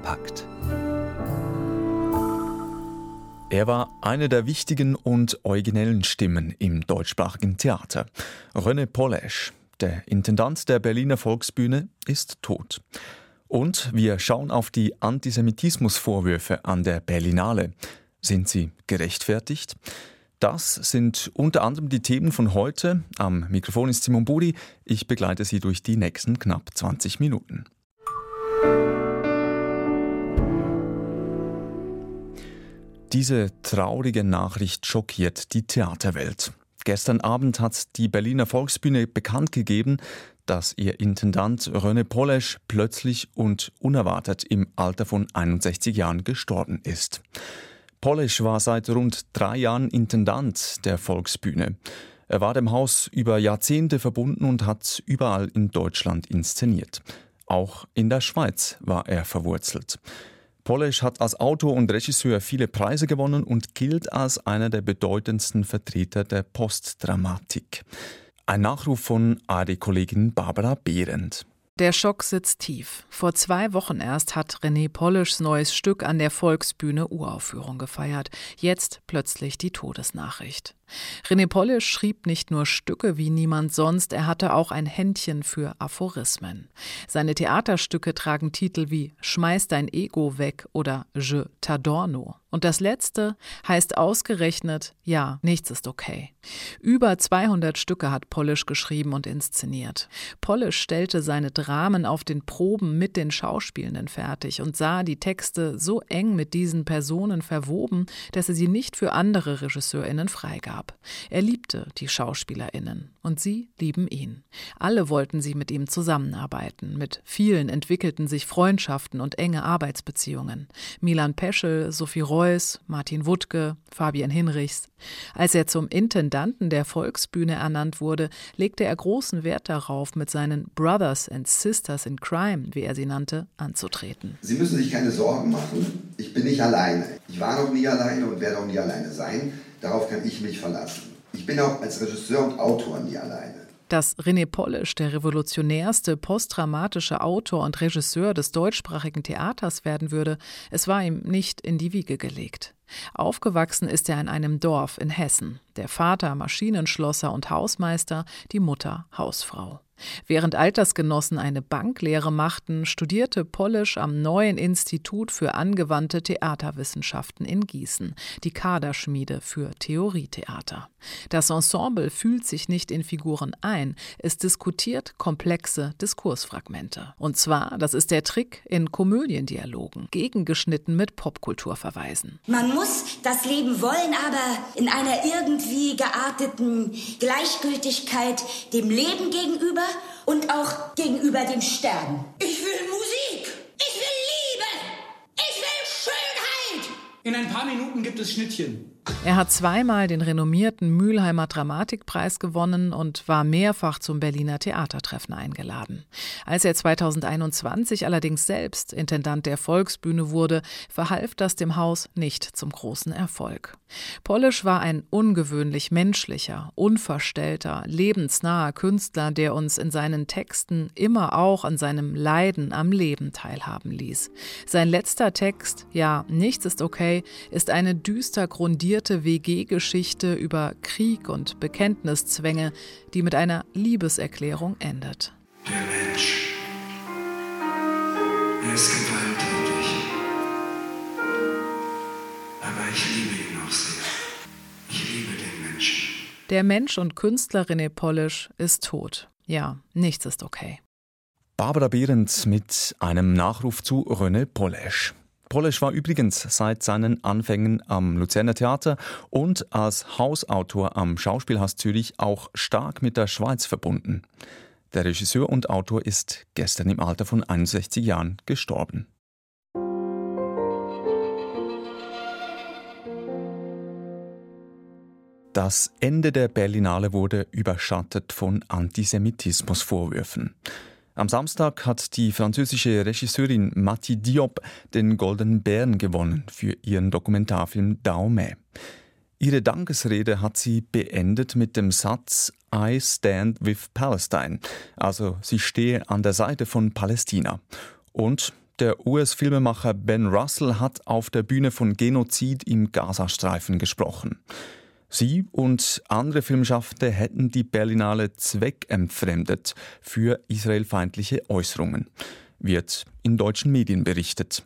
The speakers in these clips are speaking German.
kompakt. Er war eine der wichtigen und originellen Stimmen im deutschsprachigen Theater. René Polesch, der Intendant der Berliner Volksbühne, ist tot. Und wir schauen auf die Antisemitismusvorwürfe an der Berlinale. Sind sie gerechtfertigt? Das sind unter anderem die Themen von heute. Am Mikrofon ist Simon Budi. Ich begleite Sie durch die nächsten knapp 20 Minuten. Diese traurige Nachricht schockiert die Theaterwelt. Gestern Abend hat die Berliner Volksbühne bekannt gegeben, dass ihr Intendant René Polesch plötzlich und unerwartet im Alter von 61 Jahren gestorben ist. Polesch war seit rund drei Jahren Intendant der Volksbühne. Er war dem Haus über Jahrzehnte verbunden und hat überall in Deutschland inszeniert. Auch in der Schweiz war er verwurzelt. Polesch hat als Autor und Regisseur viele Preise gewonnen und gilt als einer der bedeutendsten Vertreter der Postdramatik. Ein Nachruf von AD-Kollegin Barbara Behrendt. Der Schock sitzt tief. Vor zwei Wochen erst hat René Polischs neues Stück an der Volksbühne Uraufführung gefeiert. Jetzt plötzlich die Todesnachricht. René Polisch schrieb nicht nur Stücke wie niemand sonst, er hatte auch ein Händchen für Aphorismen. Seine Theaterstücke tragen Titel wie Schmeiß dein Ego weg oder Je t'adorno. Und das letzte heißt ausgerechnet, ja, nichts ist okay. Über 200 Stücke hat Polish geschrieben und inszeniert. Polish stellte seine Dramen auf den Proben mit den Schauspielenden fertig und sah die Texte so eng mit diesen Personen verwoben, dass er sie nicht für andere RegisseurInnen freigab. Er liebte die SchauspielerInnen und sie lieben ihn. Alle wollten sie mit ihm zusammenarbeiten. Mit vielen entwickelten sich Freundschaften und enge Arbeitsbeziehungen. Milan Peschel, Sophie Roll, Reuss, Martin Wuttke, Fabian Hinrichs. Als er zum Intendanten der Volksbühne ernannt wurde, legte er großen Wert darauf, mit seinen Brothers and Sisters in Crime, wie er sie nannte, anzutreten. Sie müssen sich keine Sorgen machen. Ich bin nicht alleine. Ich war noch nie alleine und werde auch nie alleine sein. Darauf kann ich mich verlassen. Ich bin auch als Regisseur und Autor nie alleine. Dass René Polisch der revolutionärste postdramatische Autor und Regisseur des deutschsprachigen Theaters werden würde, es war ihm nicht in die Wiege gelegt. Aufgewachsen ist er in einem Dorf in Hessen. Der Vater Maschinenschlosser und Hausmeister, die Mutter Hausfrau. Während Altersgenossen eine Banklehre machten, studierte Polisch am neuen Institut für angewandte Theaterwissenschaften in Gießen, die Kaderschmiede für Theorietheater. Das Ensemble fühlt sich nicht in Figuren ein, es diskutiert komplexe Diskursfragmente. Und zwar, das ist der Trick, in Komödiendialogen, gegengeschnitten mit Popkulturverweisen. Man muss das Leben wollen, aber in einer irgendwie gearteten Gleichgültigkeit dem Leben gegenüber und auch gegenüber dem Sterben. Ich will Musik. Ich will Liebe. Ich will Schönheit. In ein paar Minuten gibt es Schnittchen. Er hat zweimal den renommierten Mülheimer Dramatikpreis gewonnen und war mehrfach zum Berliner Theatertreffen eingeladen. Als er 2021 allerdings selbst Intendant der Volksbühne wurde, verhalf das dem Haus nicht zum großen Erfolg. Polisch war ein ungewöhnlich menschlicher, unverstellter, lebensnaher Künstler, der uns in seinen Texten immer auch an seinem Leiden am Leben teilhaben ließ. Sein letzter Text, ja, nichts ist okay, ist eine düster grundierte komplizierte WG-Geschichte über Krieg und Bekenntniszwänge, die mit einer Liebeserklärung endet. Der Mensch. Er ist gewalttätig. Aber ich liebe ihn auch sehr. Ich liebe den Menschen. Der Mensch und Künstler René Polisch ist tot. Ja, nichts ist okay. Barbara Behrens mit einem Nachruf zu René Polesch. Polisch war übrigens seit seinen Anfängen am Luzerner Theater und als Hausautor am Schauspielhaus Zürich auch stark mit der Schweiz verbunden. Der Regisseur und Autor ist gestern im Alter von 61 Jahren gestorben. Das Ende der Berlinale wurde überschattet von Antisemitismusvorwürfen. Am Samstag hat die französische Regisseurin Mati Diop den Goldenen Bären gewonnen für ihren Dokumentarfilm Daume. Ihre Dankesrede hat sie beendet mit dem Satz I stand with Palestine, also sie stehe an der Seite von Palästina. Und Der US-Filmemacher Ben Russell hat auf der Bühne von Genozid im Gazastreifen gesprochen. Sie und andere Filmschaffende hätten die Berlinale zweckentfremdet für israelfeindliche Äußerungen, wird in deutschen Medien berichtet.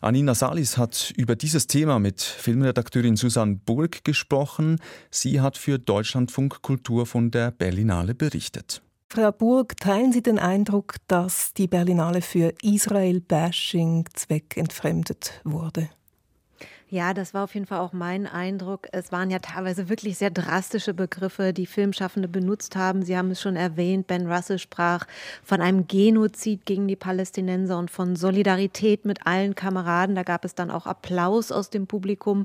Anina Salis hat über dieses Thema mit Filmredakteurin Susanne Burg gesprochen. Sie hat für Deutschlandfunk Kultur von der Berlinale berichtet. Frau Burg, teilen Sie den Eindruck, dass die Berlinale für Israel-Bashing zweckentfremdet wurde? Ja, das war auf jeden Fall auch mein Eindruck. Es waren ja teilweise wirklich sehr drastische Begriffe, die Filmschaffende benutzt haben. Sie haben es schon erwähnt, Ben Russell sprach von einem Genozid gegen die Palästinenser und von Solidarität mit allen Kameraden. Da gab es dann auch Applaus aus dem Publikum.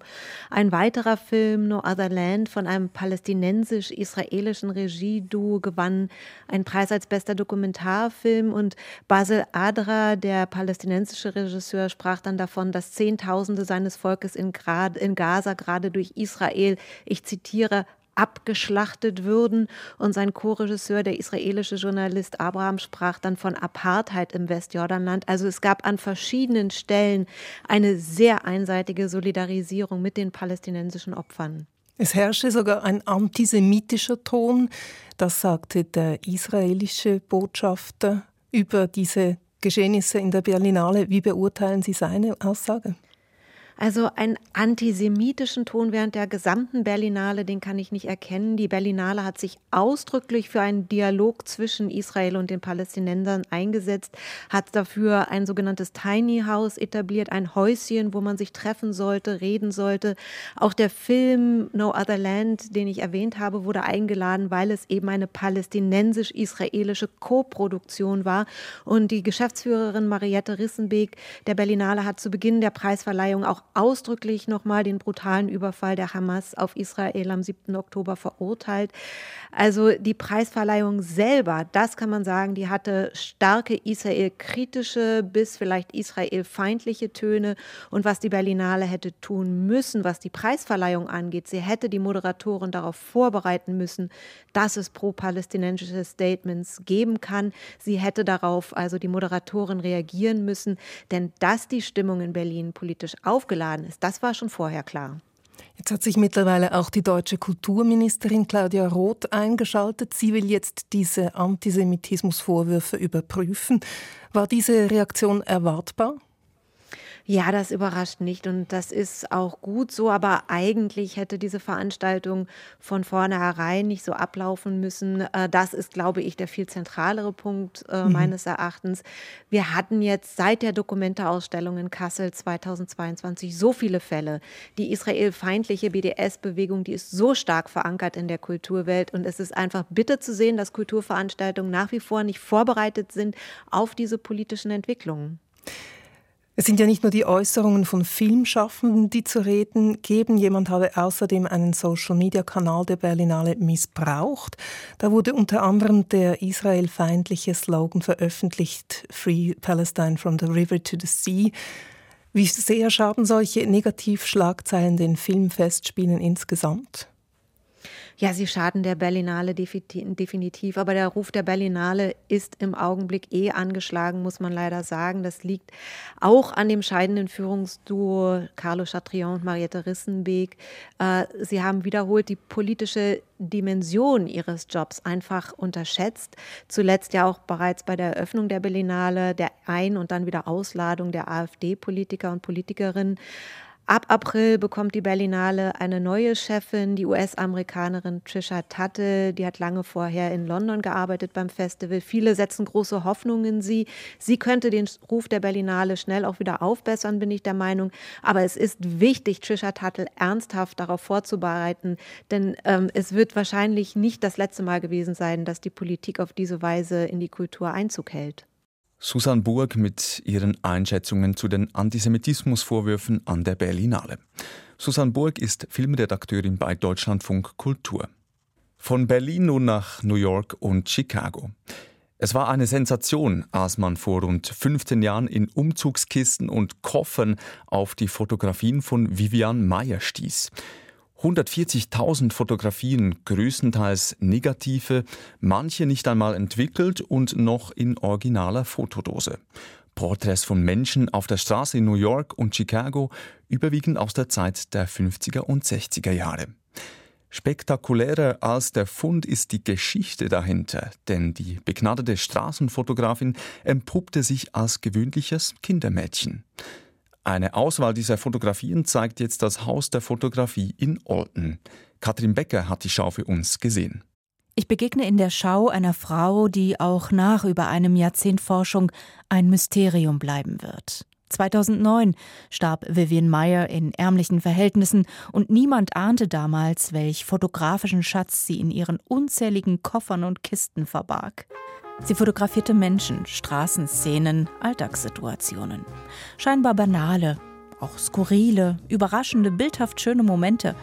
Ein weiterer Film, No Other Land, von einem palästinensisch-israelischen Regieduo gewann einen Preis als bester Dokumentarfilm und Basel Adra, der palästinensische Regisseur, sprach dann davon, dass Zehntausende seines Volkes in, in Gaza gerade durch Israel, ich zitiere, abgeschlachtet würden. Und sein Co-Regisseur, der israelische Journalist Abraham, sprach dann von Apartheid im Westjordanland. Also es gab an verschiedenen Stellen eine sehr einseitige Solidarisierung mit den palästinensischen Opfern. Es herrsche sogar ein antisemitischer Ton, das sagte der israelische Botschafter über diese Geschehnisse in der Berlinale. Wie beurteilen Sie seine Aussage? Also einen antisemitischen Ton während der gesamten Berlinale, den kann ich nicht erkennen. Die Berlinale hat sich ausdrücklich für einen Dialog zwischen Israel und den Palästinensern eingesetzt, hat dafür ein sogenanntes Tiny House etabliert, ein Häuschen, wo man sich treffen sollte, reden sollte. Auch der Film No Other Land, den ich erwähnt habe, wurde eingeladen, weil es eben eine palästinensisch-israelische Koproduktion war. Und die Geschäftsführerin Mariette Rissenbeek der Berlinale hat zu Beginn der Preisverleihung auch ausdrücklich nochmal den brutalen Überfall der Hamas auf Israel am 7. Oktober verurteilt. Also die Preisverleihung selber, das kann man sagen, die hatte starke Israel-kritische bis vielleicht Israel-feindliche Töne. Und was die Berlinale hätte tun müssen, was die Preisverleihung angeht, sie hätte die Moderatoren darauf vorbereiten müssen, dass es pro-palästinensische Statements geben kann. Sie hätte darauf also die Moderatoren reagieren müssen, denn dass die Stimmung in Berlin politisch aufgeladen aufgeladen ist. Das war schon vorher klar. Jetzt hat sich mittlerweile auch die deutsche Kulturministerin Claudia Roth eingeschaltet. Sie will jetzt diese Antisemitismusvorwürfe überprüfen. War diese Reaktion erwartbar? Ja, das überrascht nicht und das ist auch gut so, aber eigentlich hätte diese Veranstaltung von vornherein nicht so ablaufen müssen. Äh, das ist, glaube ich, der viel zentralere Punkt äh, mhm. meines Erachtens. Wir hatten jetzt seit der Dokumenteausstellung in Kassel 2022 so viele Fälle. Die israelfeindliche BDS-Bewegung, die ist so stark verankert in der Kulturwelt und es ist einfach bitter zu sehen, dass Kulturveranstaltungen nach wie vor nicht vorbereitet sind auf diese politischen Entwicklungen. Es sind ja nicht nur die Äußerungen von Filmschaffenden, die zu reden geben. Jemand habe außerdem einen Social-Media-Kanal der Berlinale missbraucht. Da wurde unter anderem der israelfeindliche Slogan veröffentlicht, Free Palestine from the River to the Sea. Wie sehr schaden solche Negativschlagzeilen den Filmfestspielen insgesamt? Ja, sie schaden der Berlinale definitiv, aber der Ruf der Berlinale ist im Augenblick eh angeschlagen, muss man leider sagen. Das liegt auch an dem scheidenden Führungsduo Carlo Chatrion und Mariette Rissenbeek. Äh, sie haben wiederholt die politische Dimension ihres Jobs einfach unterschätzt. Zuletzt ja auch bereits bei der Eröffnung der Berlinale, der Ein- und dann wieder Ausladung der AfD-Politiker und Politikerinnen. Ab April bekommt die Berlinale eine neue Chefin, die US-Amerikanerin Trisha Tuttle. Die hat lange vorher in London gearbeitet beim Festival. Viele setzen große Hoffnungen in sie. Sie könnte den Ruf der Berlinale schnell auch wieder aufbessern, bin ich der Meinung. Aber es ist wichtig, Trisha Tuttle ernsthaft darauf vorzubereiten, denn ähm, es wird wahrscheinlich nicht das letzte Mal gewesen sein, dass die Politik auf diese Weise in die Kultur Einzug hält. Susan Burg mit ihren Einschätzungen zu den Antisemitismusvorwürfen an der Berlinale. Susan Burg ist Filmredakteurin bei Deutschlandfunk Kultur. Von Berlin nun nach New York und Chicago. Es war eine Sensation, als man vor rund 15 Jahren in Umzugskisten und Koffern auf die Fotografien von Vivian Mayer stieß. 140.000 Fotografien, größtenteils negative, manche nicht einmal entwickelt und noch in originaler Fotodose. Porträts von Menschen auf der Straße in New York und Chicago, überwiegend aus der Zeit der 50er und 60er Jahre. Spektakulärer als der Fund ist die Geschichte dahinter, denn die begnadete Straßenfotografin empuppte sich als gewöhnliches Kindermädchen. Eine Auswahl dieser Fotografien zeigt jetzt das Haus der Fotografie in Olten. Katrin Becker hat die Schau für uns gesehen. Ich begegne in der Schau einer Frau, die auch nach über einem Jahrzehnt Forschung ein Mysterium bleiben wird. 2009 starb Vivian Meyer in ärmlichen Verhältnissen und niemand ahnte damals, welch fotografischen Schatz sie in ihren unzähligen Koffern und Kisten verbarg. Sie fotografierte Menschen, Straßenszenen, Alltagssituationen. Scheinbar banale, auch skurrile, überraschende, bildhaft schöne Momente,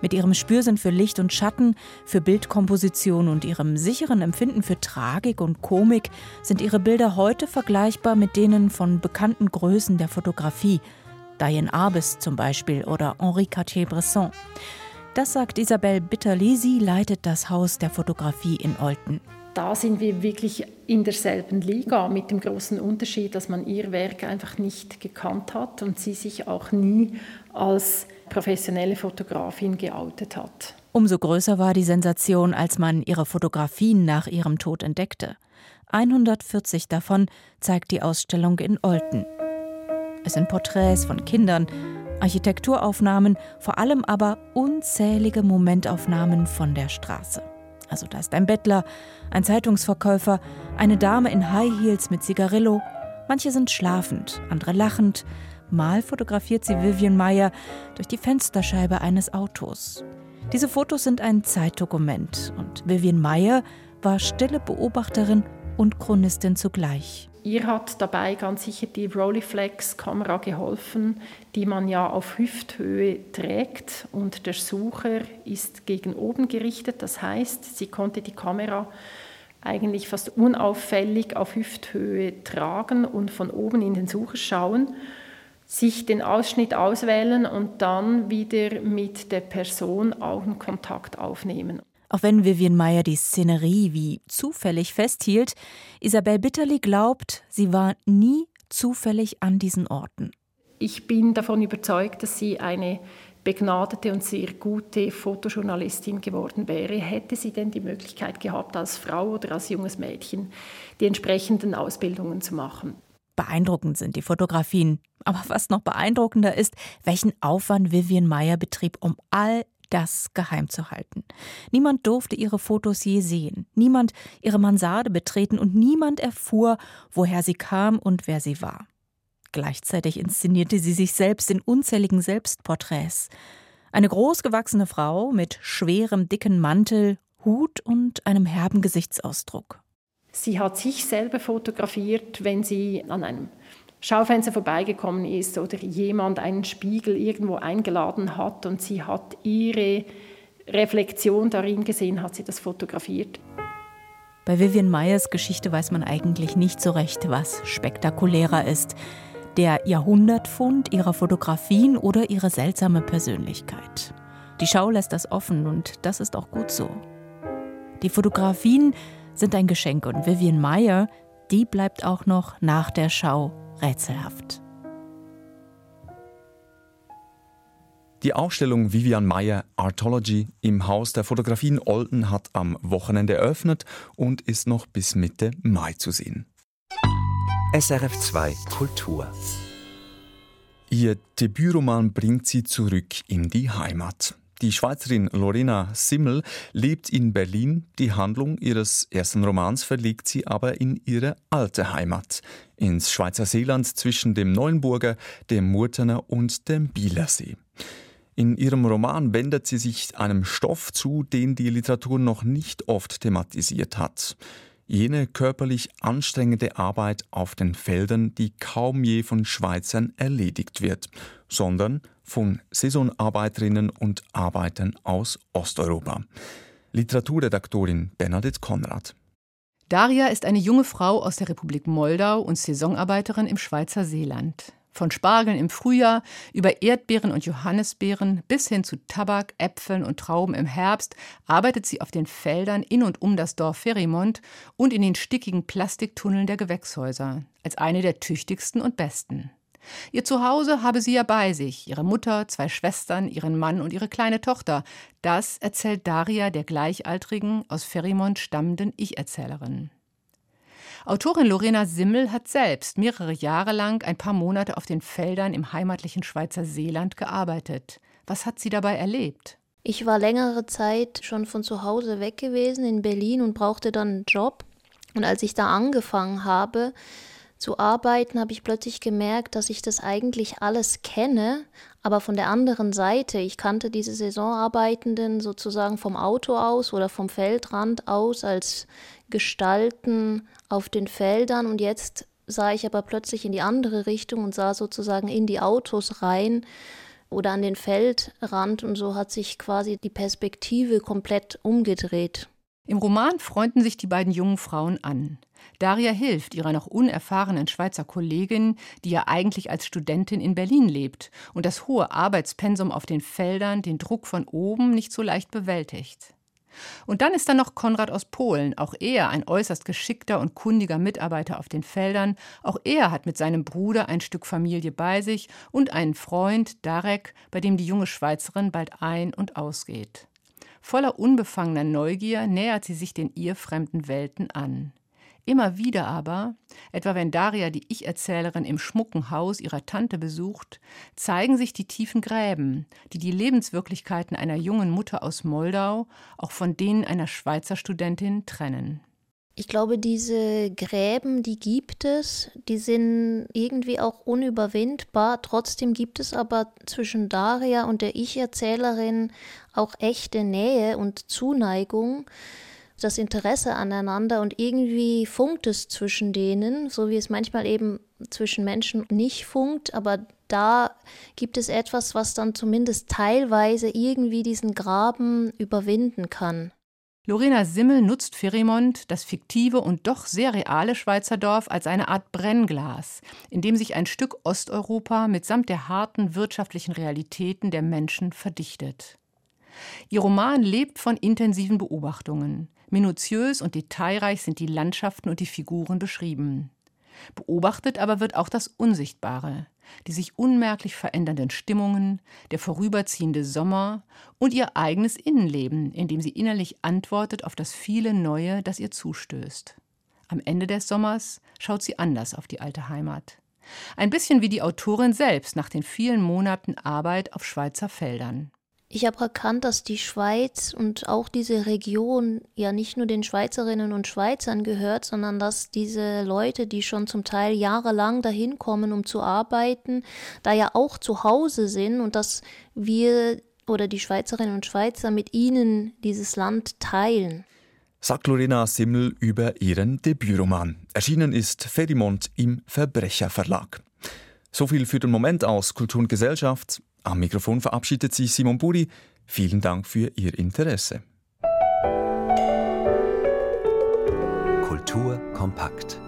mit ihrem Spürsinn für Licht und Schatten, für Bildkomposition und ihrem sicheren Empfinden für Tragik und Komik sind ihre Bilder heute vergleichbar mit denen von bekannten Größen der Fotografie, Diane Arbus zum Beispiel oder Henri Cartier-Bresson. Das sagt Isabelle Bitterli, sie leitet das Haus der Fotografie in Olten. Da sind wir wirklich in derselben Liga mit dem großen Unterschied, dass man ihr Werk einfach nicht gekannt hat und sie sich auch nie als professionelle Fotografin geoutet hat. Umso größer war die Sensation, als man ihre Fotografien nach ihrem Tod entdeckte. 140 davon zeigt die Ausstellung in Olten. Es sind Porträts von Kindern, Architekturaufnahmen, vor allem aber unzählige Momentaufnahmen von der Straße. Also da ist ein Bettler, ein Zeitungsverkäufer, eine Dame in High Heels mit Zigarillo. Manche sind schlafend, andere lachend, Mal fotografiert sie Vivian Meyer durch die Fensterscheibe eines Autos. Diese Fotos sind ein Zeitdokument und Vivian Meyer war stille Beobachterin und Chronistin zugleich. Ihr hat dabei ganz sicher die Rolleiflex-Kamera geholfen, die man ja auf Hüfthöhe trägt und der Sucher ist gegen oben gerichtet. Das heißt, sie konnte die Kamera eigentlich fast unauffällig auf Hüfthöhe tragen und von oben in den Sucher schauen sich den Ausschnitt auswählen und dann wieder mit der Person Augenkontakt aufnehmen. Auch wenn Vivian Meyer die Szenerie wie zufällig festhielt, Isabel Bitterli glaubt, sie war nie zufällig an diesen Orten. Ich bin davon überzeugt, dass sie eine begnadete und sehr gute Fotojournalistin geworden wäre, hätte sie denn die Möglichkeit gehabt, als Frau oder als junges Mädchen die entsprechenden Ausbildungen zu machen. Beeindruckend sind die Fotografien. Aber was noch beeindruckender ist, welchen Aufwand Vivian Meyer betrieb, um all das geheim zu halten. Niemand durfte ihre Fotos je sehen, niemand ihre Mansarde betreten und niemand erfuhr, woher sie kam und wer sie war. Gleichzeitig inszenierte sie sich selbst in unzähligen Selbstporträts. Eine großgewachsene Frau mit schwerem, dicken Mantel, Hut und einem herben Gesichtsausdruck. Sie hat sich selber fotografiert, wenn sie an einem Schaufenster vorbeigekommen ist oder jemand einen Spiegel irgendwo eingeladen hat und sie hat ihre Reflexion darin gesehen, hat sie das fotografiert. Bei Vivian Meyers Geschichte weiß man eigentlich nicht so recht, was spektakulärer ist. Der Jahrhundertfund ihrer Fotografien oder ihre seltsame Persönlichkeit. Die Schau lässt das offen und das ist auch gut so. Die Fotografien sind ein Geschenk und Vivian Meyer, die bleibt auch noch nach der Schau rätselhaft. Die Ausstellung Vivian Meyer Artology im Haus der Fotografie in Olten hat am Wochenende eröffnet und ist noch bis Mitte Mai zu sehen. SRF 2 Kultur Ihr Debütroman bringt sie zurück in die Heimat. Die Schweizerin Lorena Simmel lebt in Berlin. Die Handlung ihres ersten Romans verlegt sie aber in ihre alte Heimat, ins Schweizer Seeland zwischen dem Neuenburger, dem Murtener und dem Bielersee. In ihrem Roman wendet sie sich einem Stoff zu, den die Literatur noch nicht oft thematisiert hat. Jene körperlich anstrengende Arbeit auf den Feldern, die kaum je von Schweizern erledigt wird, sondern von Saisonarbeiterinnen und Arbeitern aus Osteuropa. Literaturredaktorin Bernadette Konrad. Daria ist eine junge Frau aus der Republik Moldau und Saisonarbeiterin im Schweizer Seeland. Von Spargeln im Frühjahr über Erdbeeren und Johannisbeeren bis hin zu Tabak, Äpfeln und Trauben im Herbst arbeitet sie auf den Feldern in und um das Dorf Ferrimont und in den stickigen Plastiktunneln der Gewächshäuser, als eine der tüchtigsten und besten. Ihr Zuhause habe sie ja bei sich, ihre Mutter, zwei Schwestern, ihren Mann und ihre kleine Tochter. Das erzählt Daria der gleichaltrigen, aus Ferrimont stammenden Ich-Erzählerin. Autorin Lorena Simmel hat selbst mehrere Jahre lang ein paar Monate auf den Feldern im heimatlichen Schweizer Seeland gearbeitet. Was hat sie dabei erlebt? Ich war längere Zeit schon von zu Hause weg gewesen in Berlin und brauchte dann einen Job. Und als ich da angefangen habe, zu arbeiten, habe ich plötzlich gemerkt, dass ich das eigentlich alles kenne, aber von der anderen Seite. Ich kannte diese Saisonarbeitenden sozusagen vom Auto aus oder vom Feldrand aus als Gestalten auf den Feldern und jetzt sah ich aber plötzlich in die andere Richtung und sah sozusagen in die Autos rein oder an den Feldrand und so hat sich quasi die Perspektive komplett umgedreht. Im Roman freunden sich die beiden jungen Frauen an. Daria hilft ihrer noch unerfahrenen Schweizer Kollegin, die ja eigentlich als Studentin in Berlin lebt und das hohe Arbeitspensum auf den Feldern den Druck von oben nicht so leicht bewältigt. Und dann ist da noch Konrad aus Polen, auch er ein äußerst geschickter und kundiger Mitarbeiter auf den Feldern, auch er hat mit seinem Bruder ein Stück Familie bei sich und einen Freund, Darek, bei dem die junge Schweizerin bald ein- und ausgeht. Voller unbefangener Neugier nähert sie sich den ihr fremden Welten an. Immer wieder aber, etwa wenn Daria die Ich-Erzählerin im schmucken Haus ihrer Tante besucht, zeigen sich die tiefen Gräben, die die Lebenswirklichkeiten einer jungen Mutter aus Moldau auch von denen einer Schweizer Studentin trennen. Ich glaube, diese Gräben, die gibt es, die sind irgendwie auch unüberwindbar. Trotzdem gibt es aber zwischen Daria und der Ich-Erzählerin auch echte Nähe und Zuneigung das Interesse aneinander und irgendwie funkt es zwischen denen, so wie es manchmal eben zwischen Menschen nicht funkt, aber da gibt es etwas, was dann zumindest teilweise irgendwie diesen Graben überwinden kann. Lorena Simmel nutzt Ferimont, das fiktive und doch sehr reale Schweizer Dorf, als eine Art Brennglas, in dem sich ein Stück Osteuropa mitsamt der harten wirtschaftlichen Realitäten der Menschen verdichtet. Ihr Roman lebt von intensiven Beobachtungen. Minutiös und detailreich sind die Landschaften und die Figuren beschrieben. Beobachtet aber wird auch das Unsichtbare, die sich unmerklich verändernden Stimmungen, der vorüberziehende Sommer und ihr eigenes Innenleben, in dem sie innerlich antwortet auf das viele Neue, das ihr zustößt. Am Ende des Sommers schaut sie anders auf die alte Heimat. Ein bisschen wie die Autorin selbst nach den vielen Monaten Arbeit auf Schweizer Feldern. Ich habe erkannt, dass die Schweiz und auch diese Region ja nicht nur den Schweizerinnen und Schweizern gehört, sondern dass diese Leute, die schon zum Teil jahrelang dahin kommen, um zu arbeiten, da ja auch zu Hause sind und dass wir oder die Schweizerinnen und Schweizer mit ihnen dieses Land teilen. Sagt Lorena Simmel über ihren Debütroman. Erschienen ist Ferimont im Verbrecherverlag. So viel für den Moment aus Kultur und Gesellschaft. Am Mikrofon verabschiedet sich Simon Buri. Vielen Dank für Ihr Interesse. Kultur kompakt.